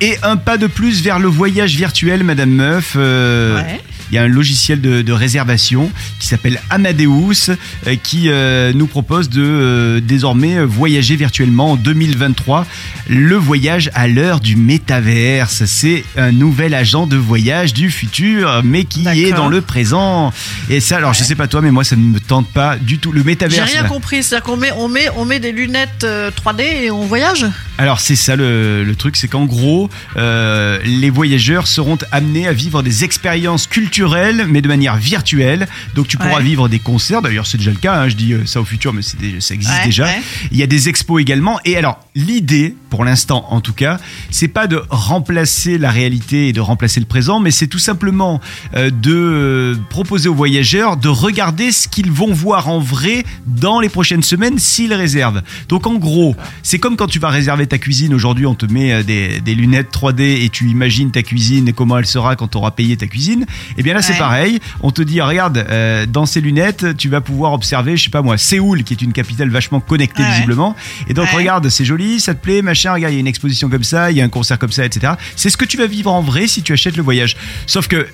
Et un pas de plus vers le voyage virtuel, Madame Meuf. Euh, Ouais. Il y a un logiciel de, de réservation qui s'appelle Amadeus euh, qui euh, nous propose de désormais voyager virtuellement en 2023. Le voyage à l'heure du métaverse. C'est un nouvel agent de voyage du futur, mais qui est dans le présent. Et ça, alors je sais pas toi, mais moi ça ne me tente pas du tout. Le J'ai métaverse. rien là. compris. C'est-à-dire qu'on met, on met, on met des lunettes euh, 3D et on voyage? Alors c'est ça le, le truc, c'est qu'en gros, euh, les voyageurs seront amenés à vivre des expériences culturelles, mais de manière virtuelle. Donc tu pourras Ouais. vivre des concerts. D'ailleurs c'est déjà le cas. hein, je dis euh, ça au futur, mais déjà- ça existe Ouais, déjà. ouais. Il y a des expos également. Et alors l'idée, pour l'instant en tout cas, c'est pas de remplacer la réalité et de remplacer le présent, mais c'est tout simplement euh, de proposer aux voyageurs de regarder ce qu'ils vont voir en vrai dans les prochaines semaines s'ils réservent. Donc en gros, c'est comme quand tu vas réserver ta cuisine. Aujourd'hui, on te met des, des lunettes 3D et tu imagines ta cuisine et comment elle sera quand tu auras payé ta cuisine. Et bien là, c'est pareil. On te dit, regarde, euh, dans ces lunettes, tu vas pouvoir observer, je sais pas moi, Séoul, qui est une capitale vachement connectée Ouais. visiblement. Et donc, Ouais. regarde, c'est joli, ça te plaît, machin, regarde, il y a une exposition comme ça, il y a un concert comme ça, etc. C'est ce que tu vas vivre en vrai si tu achètes le voyage. Sauf que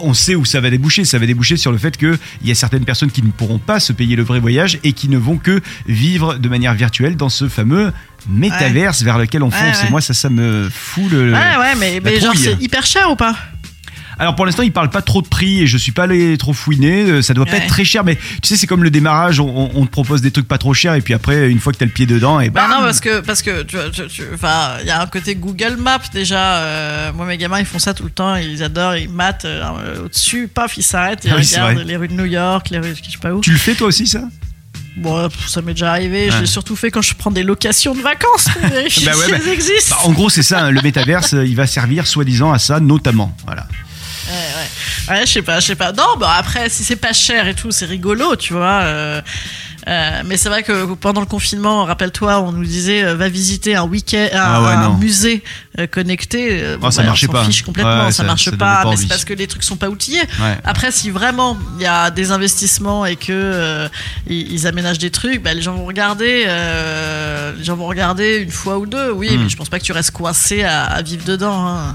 on sait où ça va déboucher. Ça va déboucher sur le fait qu'il y a certaines personnes qui ne pourront pas se payer le vrai voyage et qui ne vont que vivre de manière virtuelle dans ce fameux métaverse vers lequel on fonce. ouais. Et moi, ça, ça me fout le. Ouais, ouais, mais, mais genre c'est hyper cher ou pas? Alors pour l'instant, il parle pas trop de prix et je suis pas allé trop fouiner. Euh, Ça doit pas Ouais. être très cher, mais tu sais, c'est comme le démarrage. On, te propose des trucs pas trop chers et puis après, une fois que t'as le pied dedans, et Bah non, parce que, parce que tu, vois, tu- il y a un côté Google Maps déjà. euh, moi, mes gamins, ils font ça tout le temps. Ils adorent, ils matent euh, au-dessus, paf, ils s'arrêtent, ils Ah oui, regardent les rues de New York, les rues de je sais pas où. Tu le fais toi aussi, ça? Bon, ça m'est déjà arrivé. Je l'ai surtout fait quand je prends des locations de vacances pour vérifier Bah ouais, si bah- elles existent. Bah, En gros, c'est ça. hein, le métaverse, il va servir soi-disant à ça, notamment. Voilà. Ouais, ouais. Ouais, je sais pas, je sais pas. Non, bah après, si c'est pas cher et tout, c'est rigolo, tu vois. euh, euh, mais c'est vrai que pendant le confinement, rappelle-toi, on nous disait euh, va visiter un week-end, un, Ah ouais, un musée euh, connecté. Oh, ça on marchait s'en pas. fiche complètement, Ouais, ça, ça- marche ça pas. mais c'est parce que les trucs sont pas outillés. Ouais. Après, si vraiment il y a des investissements et que euh, ils, ils aménagent des trucs, bah, les gens vont regarder. euh, les gens vont regarder une fois ou deux. Oui, Hmm. mais je pense pas que tu restes coincé à, à vivre dedans. hein.